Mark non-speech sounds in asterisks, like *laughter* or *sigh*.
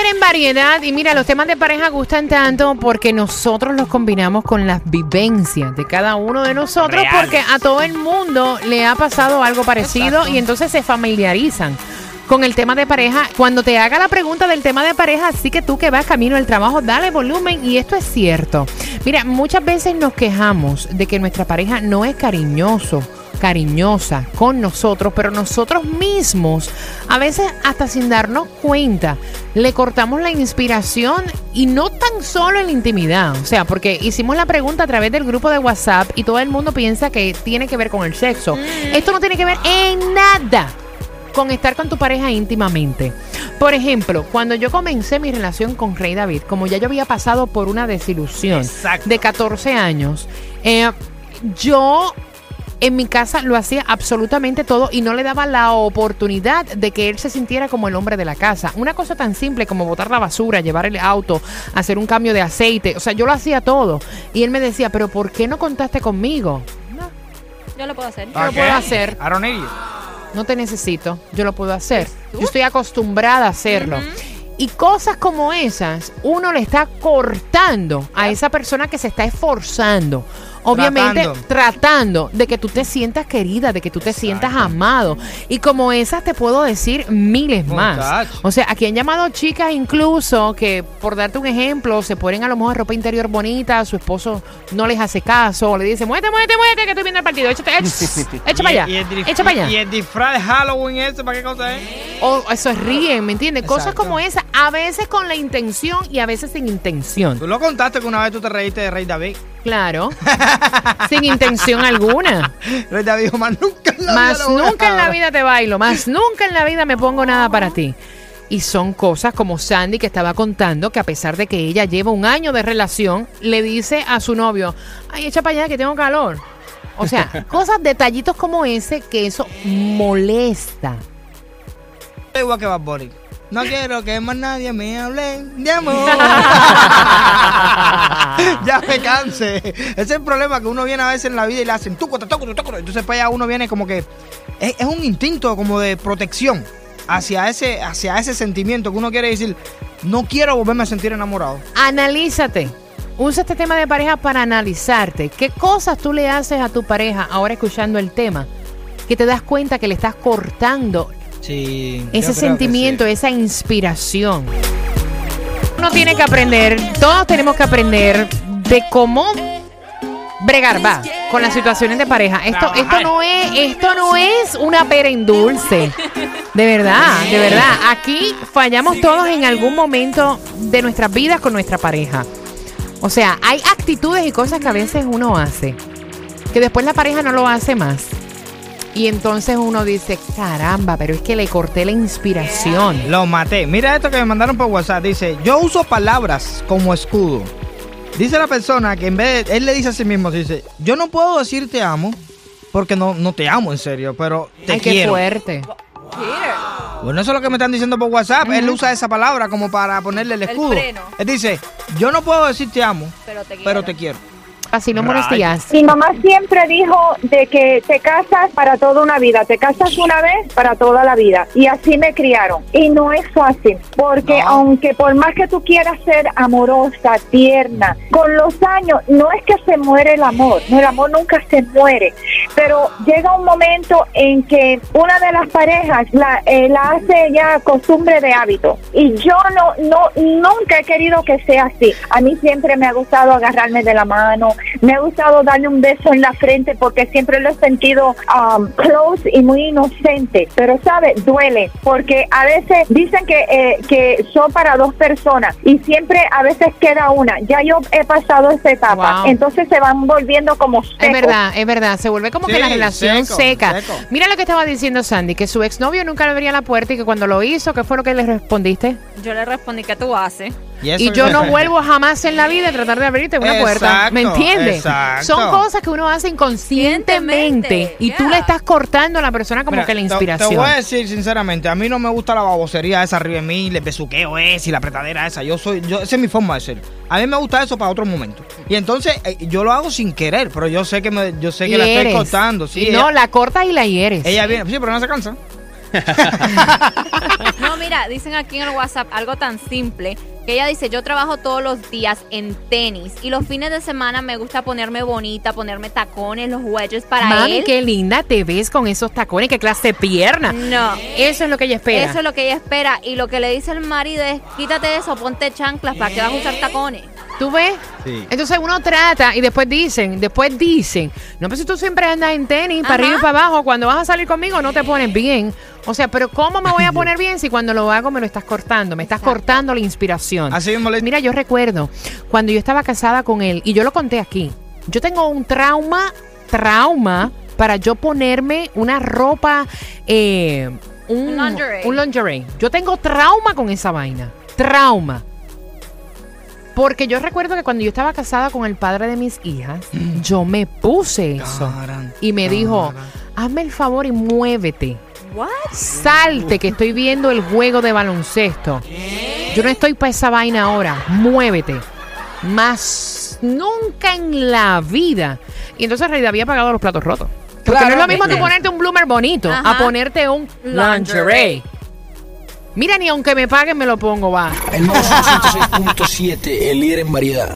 Líder en variedad y mira, los temas de pareja gustan tanto porque nosotros los combinamos con las vivencias de cada uno de nosotros Real. porque a todo el mundo le ha pasado algo parecido y entonces se familiarizan con el tema de pareja. Cuando te haga la pregunta del tema de pareja, así que tú que vas camino al trabajo, dale volumen y esto es cierto. Mira, muchas veces nos quejamos de que nuestra pareja no es cariñoso cariñosa con nosotros, pero nosotros mismos, a veces hasta sin darnos cuenta, le cortamos la inspiración y no tan solo en la intimidad, o sea, porque hicimos la pregunta a través del grupo de WhatsApp y todo el mundo piensa que tiene que ver con el sexo. Esto no tiene que ver en nada con estar con tu pareja íntimamente. Por ejemplo, cuando yo comencé mi relación con Rey David, como ya yo había pasado por una desilusión Exacto. de 14 años, eh, yo en mi casa lo hacía absolutamente todo y no le daba la oportunidad de que él se sintiera como el hombre de la casa. Una cosa tan simple como botar la basura, llevar el auto, hacer un cambio de aceite, o sea, yo lo hacía todo. Y él me decía, pero ¿por qué no contaste conmigo? Yo lo puedo hacer. Yo lo puedo hacer. I don't need you. No te necesito, yo lo puedo hacer. Yo estoy acostumbrada a hacerlo. Y cosas como esas, uno le está cortando a esa persona que se está esforzando. Obviamente Tratando. tratando, de que tú te sientas querida, de que tú te sientas amado. Y como esas te puedo decir miles más. Muchacho. O sea, aquí han llamado chicas incluso que, por darte un ejemplo, se ponen a lo mejor ropa interior bonita, su esposo no les hace caso, o le dice, muévete, muévete, muévete, que estoy viendo el partido, échate, *laughs* echa, echa para allá, echa para allá. y el disfraz de Halloween ese, ¿para qué cosa es? O eso es ríen, ¿me entiendes? Cosas como esas, a veces con la intención y a veces sin intención. Tú lo contaste que una vez tú te reíste de Rey David. Claro. sin intención alguna. David dijo, más nunca en la Más vida nunca en la dejar". vida te bailo, más nunca en la vida me pongo nada para ti. Y son cosas como Sandy que estaba contando que a pesar de que ella lleva un año de relación, le dice a su novio, ay, echa para allá que tengo calor. O sea, *laughs* cosas, detallitos como ese que eso molesta. Igual que Bad Bunny. No quiero que más nadie me hable de amor. *laughs* ya me canse. Ese es el problema que uno viene a veces en la vida y le hacen tuco, tuco, tuco, tuco. Entonces para allá uno viene como que es, es un instinto como de protección hacia ese, hacia ese sentimiento que uno quiere decir, no quiero volverme a sentir enamorado. Analízate. Usa este tema de pareja para analizarte. ¿Qué cosas tú le haces a tu pareja ahora escuchando el tema? Que te das cuenta que le estás cortando Sí. ese sentimiento, esa inspiración. Uno tiene que aprender, todos tenemos que aprender de cómo bregar va con las situaciones de pareja. Esto, esto no es, esto no es una pera en dulce. De verdad, de verdad. Aquí fallamos todos en algún momento de nuestras vidas con nuestra pareja. O sea, hay actitudes y cosas que a veces uno hace que después la pareja no lo hace más. Y entonces uno dice, caramba, pero es que le corté la inspiración. Lo maté. Mira esto que me mandaron por WhatsApp. Dice, yo uso palabras como escudo. Dice la persona que en vez de, él le dice a sí mismo, dice, yo no puedo decir te amo porque no, no te amo en serio, pero te Ay, qué quiero. fuerte. Bueno, eso es lo que me están diciendo por WhatsApp. Él usa esa palabra como para ponerle el El escudo. freno. Él dice, yo no puedo decir te amo, Pero te quiero. Así no días. Mi mamá siempre dijo de que te casas para toda una vida, te casas una vez para toda la vida. Y así me criaron. Y no es fácil, porque No. aunque por más que tú quieras ser amorosa, tierna, con los años no es que se muere el amor, el amor nunca se muere. Pero llega un momento en que una de las parejas la, eh, la hace ya costumbre de hábito. Y yo no, no, nunca he querido que sea así. A mí siempre me ha gustado agarrarme de la mano, me ha gustado darle un beso en la frente porque siempre lo he sentido um, close y muy inocente. Pero, ¿sabe? Duele porque a veces dicen que, eh, que son para dos personas y siempre a veces queda una. Ya yo he pasado esa etapa. Wow. Entonces se van volviendo como secos. Es verdad, es verdad. Se vuelve como que la relación seco, seca. seco. Mira lo que estaba diciendo Sandy, que su exnovio nunca le abría la puerta y que cuando lo hizo, ¿qué fue lo que le respondiste? Yo le respondí, ¿qué tú haces? Y yo no *laughs* vuelvo jamás en la vida a tratar de abrirte una puerta. ¿Me entiendes? exacto. Son cosas que uno hace inconscientemente Conscientemente, y tú le estás cortando a la persona como Mira, que la inspiración. Te, voy a decir sinceramente, a mí no me gusta la babosería esa arriba de mí, el besuqueo ese y la apretadera esa. Yo soy, yo, esa es mi forma de ser. A mí me gusta eso para otro momento. Y entonces eh, yo lo hago sin querer, pero yo sé que me, yo sé que la estoy cortando. Sí, Y no, ella, la cortas y la hieres. ella viene, sí, pero no se cansa. *laughs* No, mira, dicen aquí en el WhatsApp algo tan simple ella dice, yo trabajo todos los días en tenis y los fines de semana me gusta ponerme bonita, ponerme tacones, los wedges para Mami, él. qué linda te ves con esos tacones, qué clase de pierna. No. Eso es lo que ella espera. Eso es lo que ella espera y lo que le dice el marido es, quítate eso, ponte chanclas, ¿para qué vas a usar tacones? ¿Tú ves? Sí. Entonces uno trata y después dicen, después dicen, no, pues si tú siempre andas en tenis, para Ajá. arriba y para abajo, cuando vas a salir conmigo no te pones bien. O sea, pero ¿cómo me voy a *laughs* poner bien si cuando lo hago me lo estás cortando? Me estás cortando la inspiración. Así mismo le Mira, yo recuerdo cuando yo estaba casada con él, y yo lo conté aquí, yo tengo un trauma, trauma para yo ponerme una ropa, eh, un, Un lingerie. un lingerie. Yo tengo trauma con esa vaina, trauma. Porque yo recuerdo que cuando yo estaba casada con el padre de mis hijas, yo me puse eso. Y me dijo, hazme el favor y muévete. What? Salte que estoy viendo el juego de baloncesto. Yo no estoy para esa vaina ahora. Muévete. Más nunca en la vida. Y entonces Rey había pagado los platos rotos. Porque Claro. no es lo mismo tú ponerte un bloomer bonito a ponerte un lingerie. Mira, ni aunque me paguen me lo pongo, va. Nuevo 106.7, el líder en variedad.